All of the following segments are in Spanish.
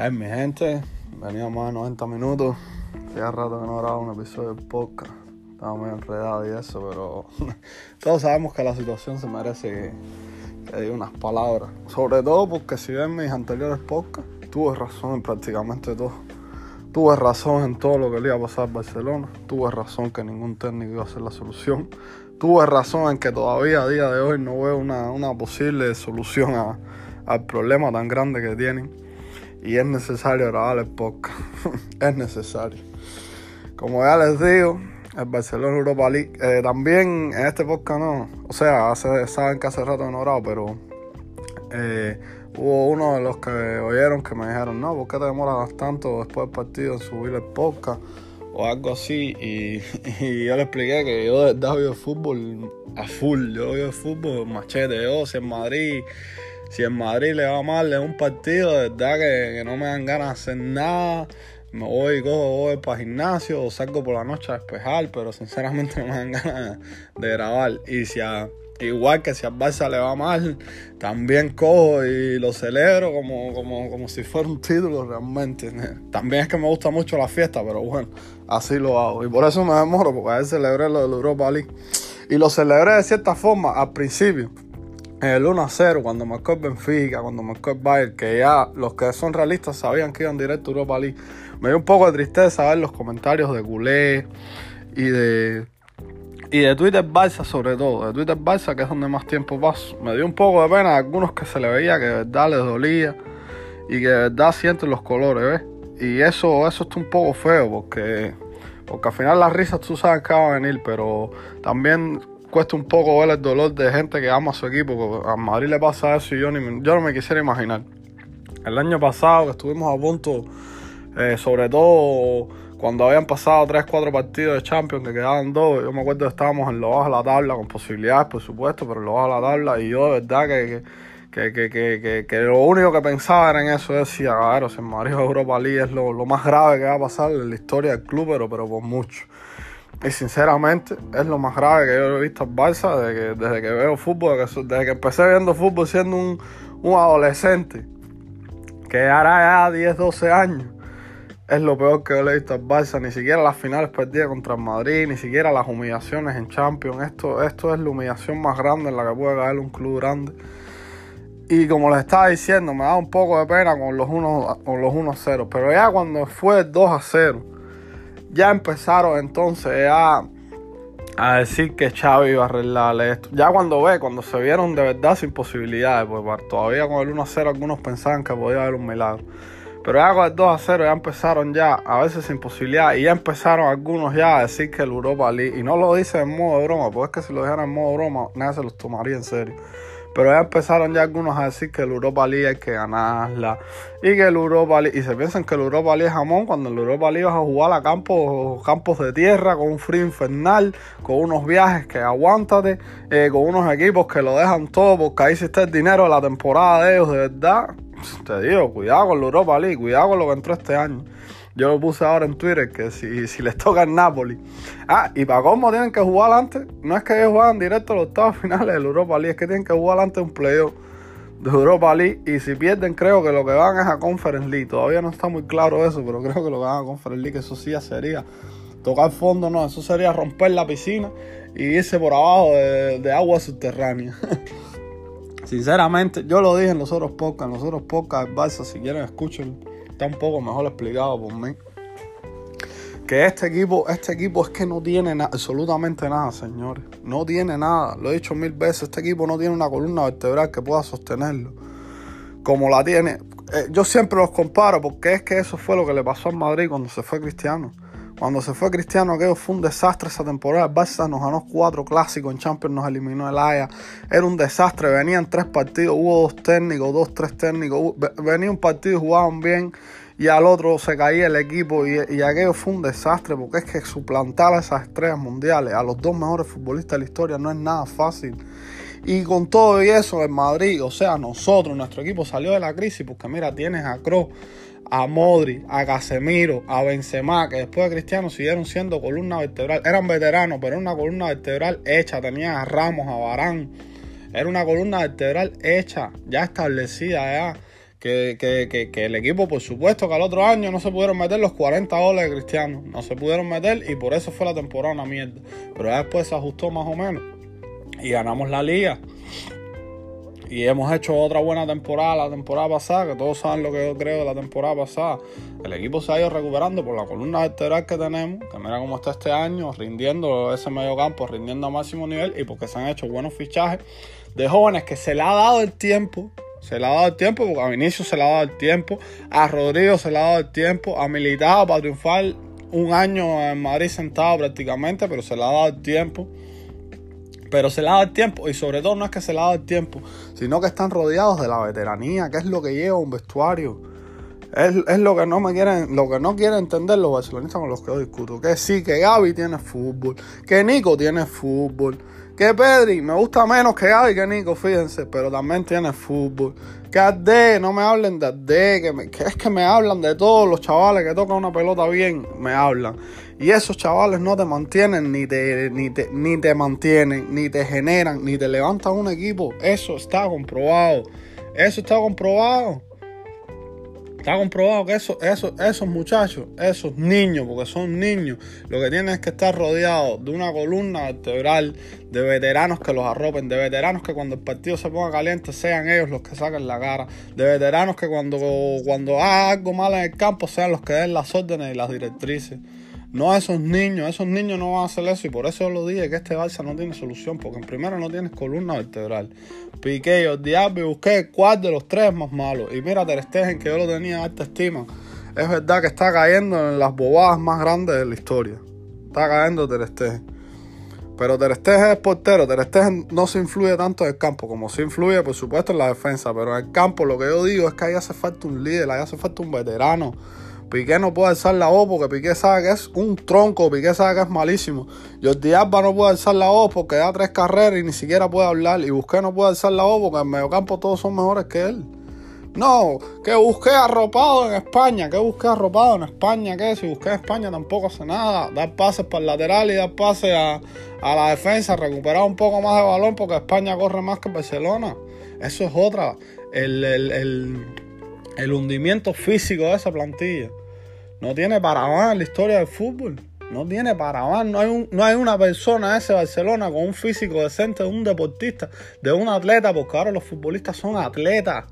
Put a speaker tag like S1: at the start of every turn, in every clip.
S1: ¿Qué hay, mi gente? Venía más de 90 minutos. Hacía rato que no grababa un episodio de podcast. Estaba muy enredado y eso, pero todos sabemos que la situación se merece que, diga unas palabras. Sobre todo porque si ven mis anteriores podcasts, tuve razón en prácticamente todo. Tuve razón en todo lo que le iba a pasar a Barcelona. Tuve razón que ningún técnico iba a ser la solución. Tuve razón en que todavía a día de hoy no veo una, una posible solución a, al problema tan grande que tienen. Y es necesario grabar el podcast. es necesario. Como ya les digo, el Barcelona Europa League. Eh, también en este podcast no. O sea, hace, saben que hace rato no grabo, pero eh, hubo uno de los que oyeron que me dijeron, no, ¿por qué te demoras tanto después del partido en subir el podcast? O algo así. Y, yo le expliqué que yo de verdad veo fútbol a full. Yo veo fútbol machete. Yo, si en Madrid si en Madrid le va mal en un partido, de verdad que, no me dan ganas de hacer nada. Me voy, cojo, voy para el gimnasio o salgo por la noche a despejar, pero sinceramente no me dan ganas de grabar. Y si igual que si al Barça le va mal, también cojo y lo celebro como, como, como si fuera un título realmente. También es que me gusta mucho la fiesta, pero bueno, así lo hago. Y por eso me demoro, porque a veces celebré lo del Europa League. Y lo celebré de cierta forma al principio el 1 a 0, cuando marcó el Benfica, cuando marcó el Bayern, que ya los que son realistas sabían que iban directo a Europa League. Me dio un poco de tristeza ver los comentarios de Goulet y de y de Twitter Barça sobre todo, de Twitter Barça que es donde más tiempo paso. Me dio un poco de pena a algunos que se le veía que de verdad les dolía y que de verdad sienten los colores, ¿ves? Y eso, eso está un poco feo porque, porque al final las risas tú sabes que van a venir, pero también cuesta un poco ver el dolor de gente que ama a su equipo. Porque a Madrid le pasa eso y yo, ni, yo no me quisiera imaginar. El año pasado que estuvimos a punto, eh, sobre todo cuando habían pasado 3, 4 partidos de Champions, que quedaban dos, yo me acuerdo que estábamos en lo bajo de la tabla, con posibilidades por supuesto, pero en lo bajo de la tabla, y yo de verdad que, que, que, que, que lo único que pensaba era en eso, decía, claro, si en Madrid Europa League es lo, lo, más grave que va a pasar en la historia del club, pero, pero por mucho. Y sinceramente es lo más grave que yo he visto en Barça desde que, desde que veo fútbol, desde que empecé viendo fútbol siendo un, adolescente, que ahora ya 10, 12 años. Es lo peor que yo he visto en Barça, ni siquiera las finales perdidas contra el Madrid, ni siquiera las humillaciones en Champions. Esto, esto es la humillación más grande en la que puede caer un club grande. Y como les estaba diciendo, me da un poco de pena con los 1-0, con los pero ya cuando fue 2 0 ya empezaron entonces a, a decir que Xavi iba a arreglarle esto. Ya cuando ve, cuando se vieron de verdad sin posibilidades, pues todavía con el 1-0 algunos pensaban que podía haber un milagro. Pero ya con el 2-0 ya empezaron ya, a veces sin posibilidad, y ya empezaron algunos ya a decir que el Europa League, y no lo dice en modo de broma, porque es que si lo dijeran en modo de broma, nadie se los tomaría en serio. Pero ya empezaron ya algunos a decir que el Europa League hay que ganarla. Y que el Europa League. Y se piensan que el Europa League es jamón cuando el Europa League vas a jugar a campos, campos de tierra, con un frío infernal, con unos viajes que aguántate, eh, con unos equipos que lo dejan todo, porque ahí sí está el dinero de la temporada de ellos, de verdad. Te digo, cuidado con el Europa League, cuidado con lo que entró este año. Yo lo puse ahora en Twitter que si, si les toca el Napoli. Ah, y para cómo tienen que jugar antes. No es que ellos juegan directo a los octavos finales del Europa League, es que tienen que jugar antes un playoff de Europa League. Y si pierden, creo que lo que van es a Conference League. Todavía no está muy claro eso, pero creo que lo que van a Conference League, eso sí sería tocar fondo, no, eso sería romper la piscina y irse por abajo de, de agua subterránea. Sinceramente, yo lo dije en los otros podcasts, en los otros podcasts, Barça, si quieren escúchenlo está un poco mejor explicado por mí. Que este equipo, este equipo es que no tiene absolutamente nada, señores. No tiene nada. Lo he dicho mil veces. Este equipo no tiene una columna vertebral que pueda sostenerlo. Como la tiene. Eh, yo siempre los comparo porque es que eso fue lo que le pasó al Madrid cuando se fue Cristiano. Cuando se fue Cristiano, aquello fue un desastre esa temporada. El Barça nos ganó cuatro clásicos en Champions, nos eliminó el Aya. Era un desastre. Venían tres partidos, hubo dos técnicos, dos, tres técnicos. Venía un partido y jugaban bien y al otro se caía el equipo y, y, aquello fue un desastre porque es que suplantar a esas estrellas mundiales, a los dos mejores futbolistas de la historia, no es nada fácil. Y con todo eso en Madrid, o sea, nosotros, nuestro equipo salió de la crisis porque mira, tienes a Kroos, a Modri, a Casemiro, a Benzema, que después de Cristiano siguieron siendo columna vertebral. Eran veteranos, pero era una columna vertebral hecha. Tenía a Ramos, a Barán. Era una columna vertebral hecha, ya establecida, ya que, que, que, el equipo, por supuesto, que al otro año no se pudieron meter los 40 goles de Cristiano. No se pudieron meter y por eso fue la temporada una mierda. Pero después se ajustó más o menos. Y ganamos la liga. Y hemos hecho otra buena temporada la temporada pasada, que todos saben lo que yo creo de la temporada pasada. El equipo se ha ido recuperando por la columna vertebral que tenemos, que mira cómo está este año, rindiendo ese medio campo, rindiendo a máximo nivel y porque se han hecho buenos fichajes de jóvenes que se le ha dado el tiempo se le ha dado el tiempo, porque a Vinicius se le ha dado el tiempo, a Rodrigo se le ha dado el tiempo, a Militado para triunfar un año en Madrid sentado prácticamente, pero se le ha dado el tiempo. Pero se le ha dado el tiempo, y sobre todo no es que se le ha dado el tiempo, sino que están rodeados de la veteranía, que es lo que lleva un vestuario. Es, es, lo que no me quieren, lo que no quieren entender los barcelonistas con los que yo discuto. Que sí, que Gaby tiene fútbol, que Nico tiene fútbol, que Pedri me gusta menos que Gaby que Nico, fíjense, pero también tiene fútbol. Que Ade, no me hablen de Ade, que, es que me hablan de todos los chavales que tocan una pelota bien, me hablan. Y esos chavales no te mantienen, ni te, ni te, ni te mantienen, ni te generan, ni te levantan un equipo. Eso está comprobado. Eso está comprobado. Está comprobado que eso, eso, esos muchachos, esos niños, porque son niños, lo que tienen es que estar rodeados de una columna vertebral de veteranos que los arropen, de veteranos que cuando el partido se ponga caliente sean ellos los que saquen la cara, de veteranos que cuando, cuando haga algo malo en el campo sean los que den las órdenes y las directrices. No a esos niños, esos niños no van a hacer eso y por eso lo dije que este Barça no tiene solución, porque en primero no tienes columna vertebral. Piqué, Jordi y busqué cuál de los tres más malos. Y mira Ter Stegen, que yo lo tenía alta estima. Es verdad que está cayendo en las bobadas más grandes de la historia. Está cayendo Ter Stegen. Pero Ter Stegen es portero. Ter Stegen no se influye tanto en el campo, como se influye, por supuesto, en la defensa. Pero en el campo lo que yo digo es que ahí hace falta un líder, ahí hace falta un veterano Piqué no puede alzar la voz porque Piqué sabe que es un tronco, Piqué sabe que es malísimo. Jordi Alba no puede alzar la voz porque da tres carreras y ni siquiera puede hablar. Y Busqué no puede alzar la voz porque en mediocampo todos son mejores que él. No, que busqué arropado en España, que busqué arropado en España, que si busqué en España tampoco hace nada. Dar pases para el lateral y dar pases a, la defensa, recuperar un poco más de balón porque España corre más que Barcelona. Eso es otra. El, el hundimiento físico de esa plantilla. No tiene para más la historia del fútbol. No tiene para más. No hay, no hay una persona ese Barcelona con un físico decente de un deportista, de un atleta, porque ahora los futbolistas son atletas.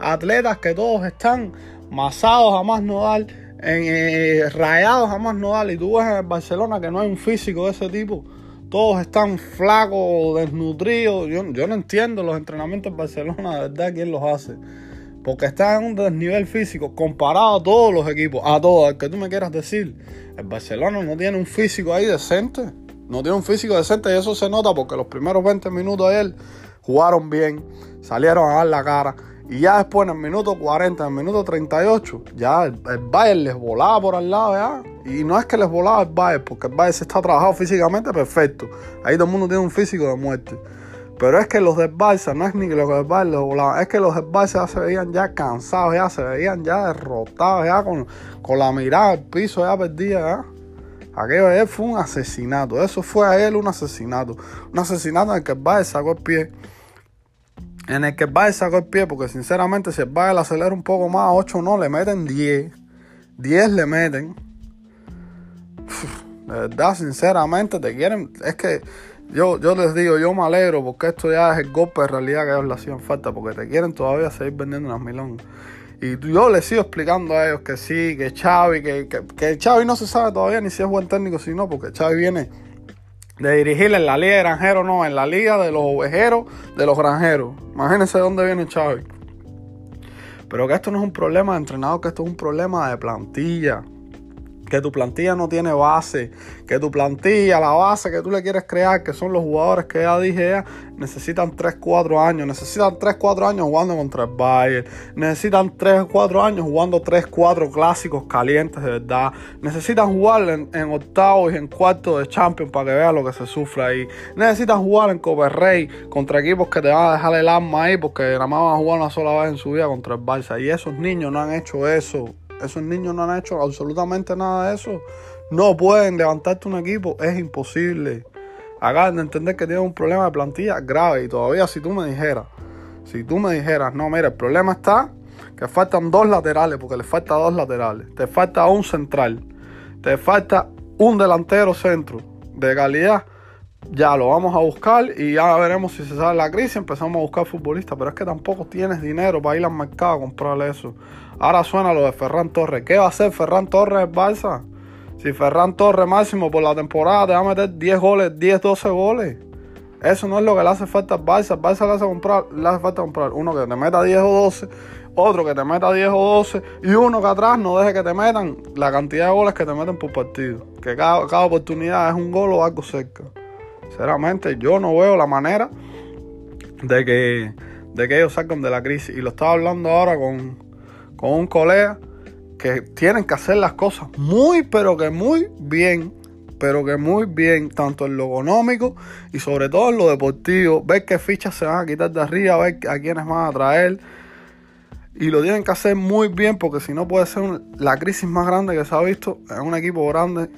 S1: Atletas que todos están masados a más nodal, en, eh, rayados a más nodal. Y tú ves en Barcelona que no hay un físico de ese tipo. Todos están flacos, desnutridos. Yo, yo no entiendo los entrenamientos en Barcelona, de verdad, quién los hace. Porque está en un desnivel físico comparado a todos los equipos, a todos, al que tú me quieras decir. El Barcelona no tiene un físico ahí decente. No tiene un físico decente y eso se nota porque los primeros 20 minutos de él jugaron bien, salieron a dar la cara. Y ya después, en el minuto 40, en el minuto 38, ya el, Bayern les volaba por al lado ya. Y no es que les volaba el Bayern, porque el Bayern se está trabajado físicamente perfecto. Ahí todo el mundo tiene un físico de muerte. Pero es que los de Barça, no es ni que los de Barça es que los de Barça ya se veían ya cansados, ya se veían ya derrotados, ya con, con la mirada al piso ya perdida, ya. Aquello de él fue un asesinato, eso fue a él un asesinato. Un asesinato en el que el Barça sacó el pie. En el que el Barça sacó el pie, porque sinceramente si el Bayern acelera un poco más, 8 no, le meten 10. 10 le meten. De verdad, sinceramente, te quieren. Es que yo, yo les digo, yo me alegro porque esto ya es el golpe de realidad que ellos le hacían falta, porque te quieren todavía seguir vendiendo unas milongas. Y yo les sigo explicando a ellos que sí, que Xavi, que, que, que no se sabe todavía ni si es buen técnico, si no, porque Xavi viene de dirigir en la liga de granjeros, no, en la liga de los ovejeros, de los granjeros. Imagínense de dónde viene Xavi. Pero que esto no es un problema de entrenador, que esto es un problema de plantilla que tu plantilla no tiene base, que tu plantilla, la base que tú le quieres crear, que son los jugadores que ya dije necesitan 3, 4 años, necesitan 3, 4 años jugando contra el Bayern, necesitan 3, 4 años jugando 3, 4 clásicos calientes de verdad, necesitan jugar en, octavos y en cuartos de Champions para que vean lo que se sufre ahí, necesitan jugar en Copa Rey contra equipos que te van a dejar el arma ahí porque nada más van a jugar una sola vez en su vida contra el Barça. Y esos niños no han hecho eso esos niños no han hecho absolutamente nada de eso. No pueden levantarte un equipo, es imposible. Hagan de entender que tienen un problema de plantilla grave. Y todavía si tú me dijeras, si tú me dijeras, no, mira, el problema está que faltan dos laterales, porque le falta dos laterales, te falta un central, te falta un delantero centro de calidad, ya lo vamos a buscar y ya veremos si se sale la crisis, empezamos a buscar futbolistas, pero es que tampoco tienes dinero para ir al mercado a comprarle eso. Ahora suena lo de Ferran Torres. ¿Qué va a hacer Ferran Torres en Barça? Si Ferran Torres máximo por la temporada te va a meter 10 goles, 10, 12 goles. Eso no es lo que le hace falta al Barça. Al Barça le hace, comprar, le hace falta comprar uno que te meta 10 o 12, otro que te meta 10 o 12 y uno que atrás no deje que te metan la cantidad de goles que te meten por partido. Que cada, cada oportunidad es un gol o algo cerca. Sinceramente, yo no veo la manera de que, de que ellos salgan de la crisis. Y lo estaba hablando ahora con, con un colega que tienen que hacer las cosas muy, pero que muy bien. Pero que muy bien, tanto en lo económico y sobre todo en lo deportivo. Ver qué fichas se van a quitar de arriba, ver a quiénes van a traer. Y lo tienen que hacer muy bien porque si no puede ser la crisis más grande que se ha visto en un equipo grande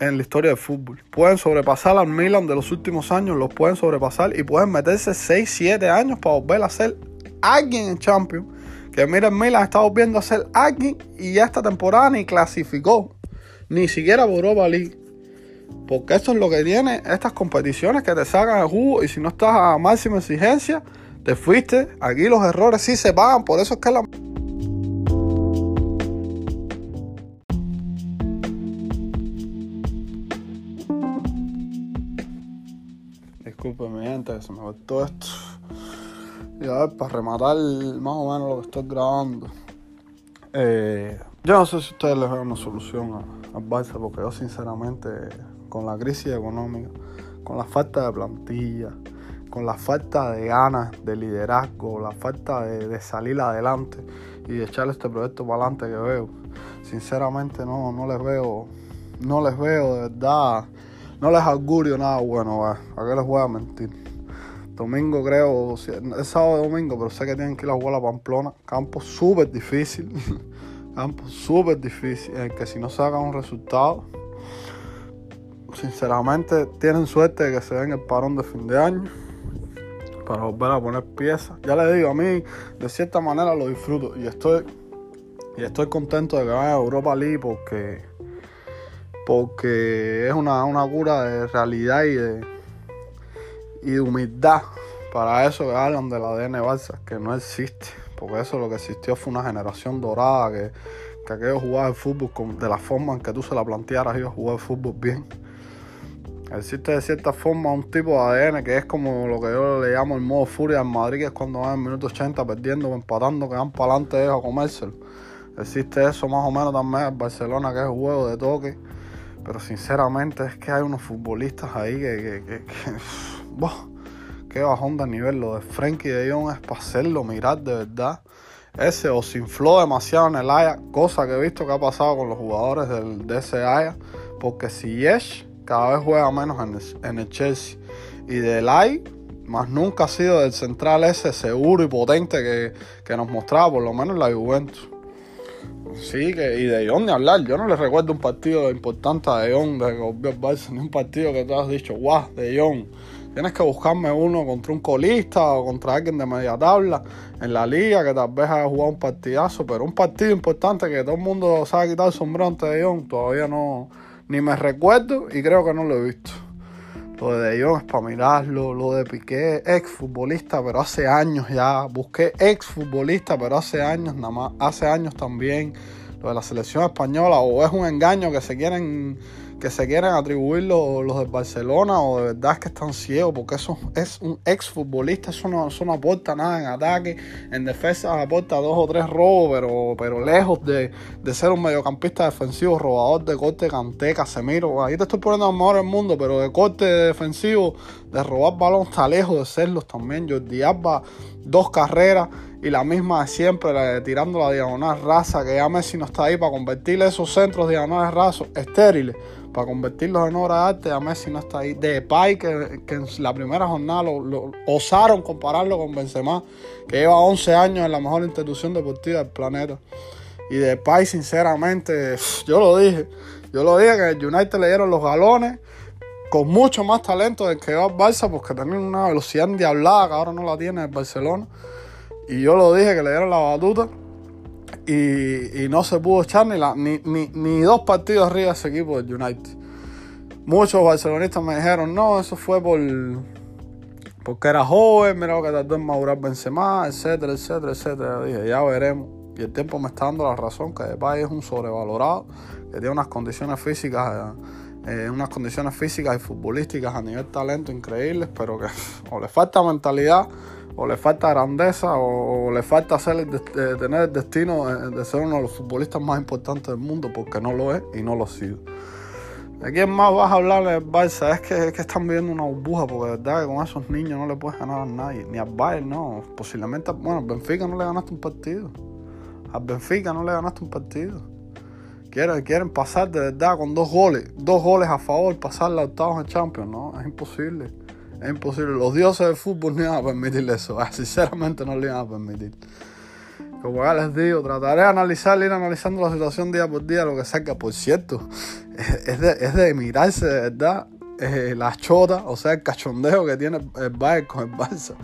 S1: en la historia del fútbol. Pueden sobrepasar al Milan de los últimos años, los pueden sobrepasar y pueden meterse 6, 7 años para volver a ser alguien en Champions. Que mira, el Milan está volviendo a ser alguien y ya esta temporada ni clasificó, ni siquiera por Europa League. Porque esto es lo que tiene estas competiciones que te sacan el jugo y si no estás a máxima exigencia, te fuiste. Aquí los errores sí se pagan, por eso es que la... se me todo esto. Y a ver, para rematar más o menos lo que estoy grabando. Eh, yo no sé si ustedes les ven una solución al Barça, porque yo sinceramente, con la crisis económica, con la falta de plantilla, con la falta de ganas de liderazgo, la falta de, salir adelante y de echarle este proyecto para adelante que veo, sinceramente no, no les veo, no les veo de verdad, no les augurio nada bueno, ¿a qué les voy a mentir? Domingo creo, es sábado domingo, pero sé que tienen que ir a jugar a Pamplona. Campo súper difícil. Campo súper difícil. En que si no sacan un resultado, sinceramente tienen suerte de que se den el parón de fin de año para volver a poner piezas. Ya les digo, a mí de cierta manera lo disfruto y estoy y estoy contento de que vaya a Europa League porque porque es una, una cura de realidad y de y de humildad para eso que hablan del ADN Barça, que no existe, porque eso lo que existió fue una generación dorada que, que aquellos jugaban el fútbol de la forma en que tú se la plantearas, ellos jugaban el fútbol bien. Existe de cierta forma un tipo de ADN que es como lo que yo le llamo el modo furia en Madrid, que es cuando van en minuto 80 perdiendo, empatando, que van para adelante ellos a comérselo. Existe eso más o menos también en Barcelona, que es juego de toque. Pero sinceramente es que hay unos futbolistas ahí que, que, que Qué bajón de nivel. Lo de Frankie de Jong es para hacerlo mirar de verdad. Ese o se infló demasiado en el Aya, cosa que he visto que ha pasado con los jugadores de ese Aya. Porque si Yesh cada vez juega menos en el, Chelsea. Y del Ay, más nunca ha sido del central ese seguro y potente que, que nos mostraba, por lo menos la Juventus. Sí, que, y de Jong ni hablar. Yo no le recuerdo un partido importante a De Jong de que volvió ni un partido que tú has dicho, guau, De Jong Tienes que buscarme uno contra un colista o contra alguien de media tabla en la liga que tal vez haya jugado un partidazo, pero un partido importante que todo el mundo sabe quitar el sombrero ante De Jong, todavía no, ni me recuerdo y creo que no lo he visto. Lo de De Jong es para mirarlo, lo de Piqué, ex futbolista, pero hace años ya. Busqué ex futbolista, pero hace años nada más, hace años también. Lo de la selección española, o es un engaño que se quieren que se quieren atribuir los, los del Barcelona o de verdad es que están ciegos porque eso es un ex futbolista, eso no, eso no aporta nada en ataque, en defensa aporta dos o tres robos, pero, pero lejos de, ser un mediocampista defensivo, robador de corte, canté, Casemiro, ahí te estoy poniendo a mejor el mundo, pero de corte defensivo, de robar balón está lejos de serlos también, Jordi Alba, dos carreras y la misma de siempre, tirando la diagonal raza, que ya Messi no está ahí para convertirle esos centros diagonales rasos estériles para convertirlos en obra de arte, a Messi no está ahí. Depay, que, que en la primera jornada lo, osaron compararlo con Benzema, que lleva 11 años en la mejor institución deportiva del planeta. Y Depay, sinceramente, yo lo dije, yo lo dije que el United le dieron los galones con mucho más talento del que va el Barça, porque tenía una velocidad endiablada que ahora no la tiene el Barcelona. Y yo lo dije que le dieron la batuta y, no se pudo echar ni, la, ni, ni, dos partidos arriba ese equipo del United. Muchos barcelonistas me dijeron, no, eso fue por porque era joven, mira lo que tardó en madurar Benzema, etcétera, etcétera, etcétera. Dije, ya veremos. Y el tiempo me está dando la razón que Depay es un sobrevalorado, que tiene unas condiciones físicas, eh, unas condiciones físicas y futbolísticas a nivel talento increíbles, pero que o le falta mentalidad, o le falta grandeza, o, le falta tener el destino de ser uno de los futbolistas más importantes del mundo, porque no lo es y no lo ha sido. ¿De quién más vas a hablar del Barça? Es que, que están viviendo una burbuja, porque de verdad que con esos niños no le puedes ganar a nadie. Ni al Bayern, no. Posiblemente, bueno, Benfica no le ganaste un partido. Al Benfica no le ganaste un partido. Quieren, quieren pasar de verdad con dos goles, dos goles a favor, pasar la octavos en Champions, ¿no? Es imposible. Es imposible. Los dioses del fútbol no iban a permitir eso. Sinceramente no le iban a permitir. Como ya les digo, trataré de analizar, ir analizando la situación día por día, lo que saca. Por cierto, es de, es de mirarse de verdad eh, la chota, o sea, el cachondeo que tiene el Bayern con el Barça.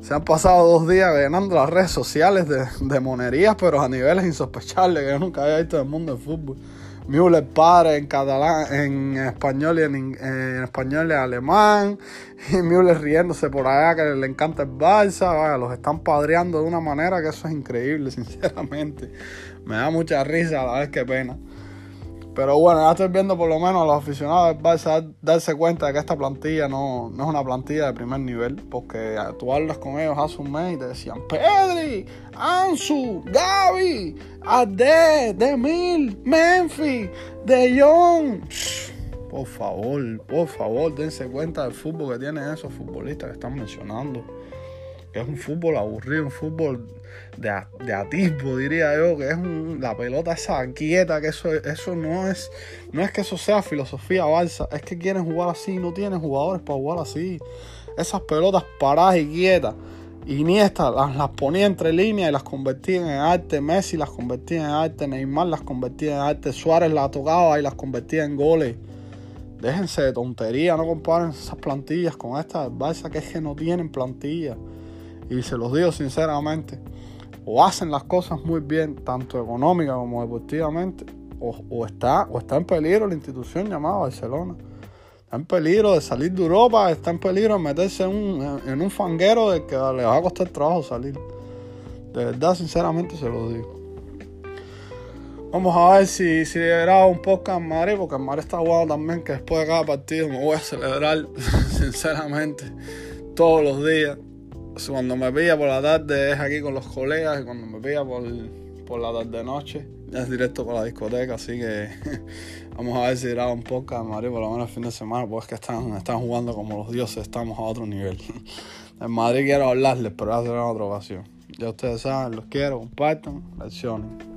S1: Se han pasado dos días llenando las redes sociales de, de monerías, pero a niveles insospechables que yo nunca había visto en el mundo del fútbol. Müller padre en catalán, en español y en, español y alemán. Y Müller riéndose por allá que le encanta el Barça. los están padreando de una manera que eso es increíble, sinceramente. Me da mucha risa a la vez que pena. Pero bueno, ya estoy viendo por lo menos a los aficionados del Barça darse cuenta de que esta plantilla no, no es una plantilla de primer nivel. Porque tú hablas con ellos hace un mes y te decían Pedri, Ansu, Gaby, Ade, Demil, Memphis, De Jong. Por favor, por favor, dense cuenta del fútbol que tienen esos futbolistas que están mencionando. Es un fútbol aburrido, un fútbol de, de atisbo, diría yo, que es la pelota esa quieta, que eso, eso no es, no es que eso sea filosofía balsa, es que quieren jugar así, no tienen jugadores para jugar así. Esas pelotas paradas y quietas. Iniesta las, las ponía entre líneas y las convertía en arte. Messi las convertía en arte. Neymar las convertía en arte. Suárez las tocaba y las convertía en goles. Déjense de tontería, no comparen esas plantillas con estas del Barça que es que no tienen plantilla. Y se los digo sinceramente o hacen las cosas muy bien, tanto económica como deportivamente, o, está, o está en peligro la institución llamada Barcelona. Está en peligro de salir de Europa, está en peligro de meterse en un, en un fanguero de que le va a costar trabajo salir. De verdad, sinceramente se lo digo. Vamos a ver si, si un podcast en Madrid, porque en Madrid está jugando también, que después de cada partido me voy a celebrar, sinceramente, todos los días cuando me veía por la tarde es aquí con los colegas y cuando me veía por, por la tarde noche es directo con la discoteca, así que vamos a ver si grabo un podcast Madrid por lo menos el fin de semana, porque es que están, están jugando como los dioses, estamos a otro nivel. En Madrid quiero hablarles, pero va a en otra ocasión. Ya ustedes saben, los quiero, compartan, lecciones.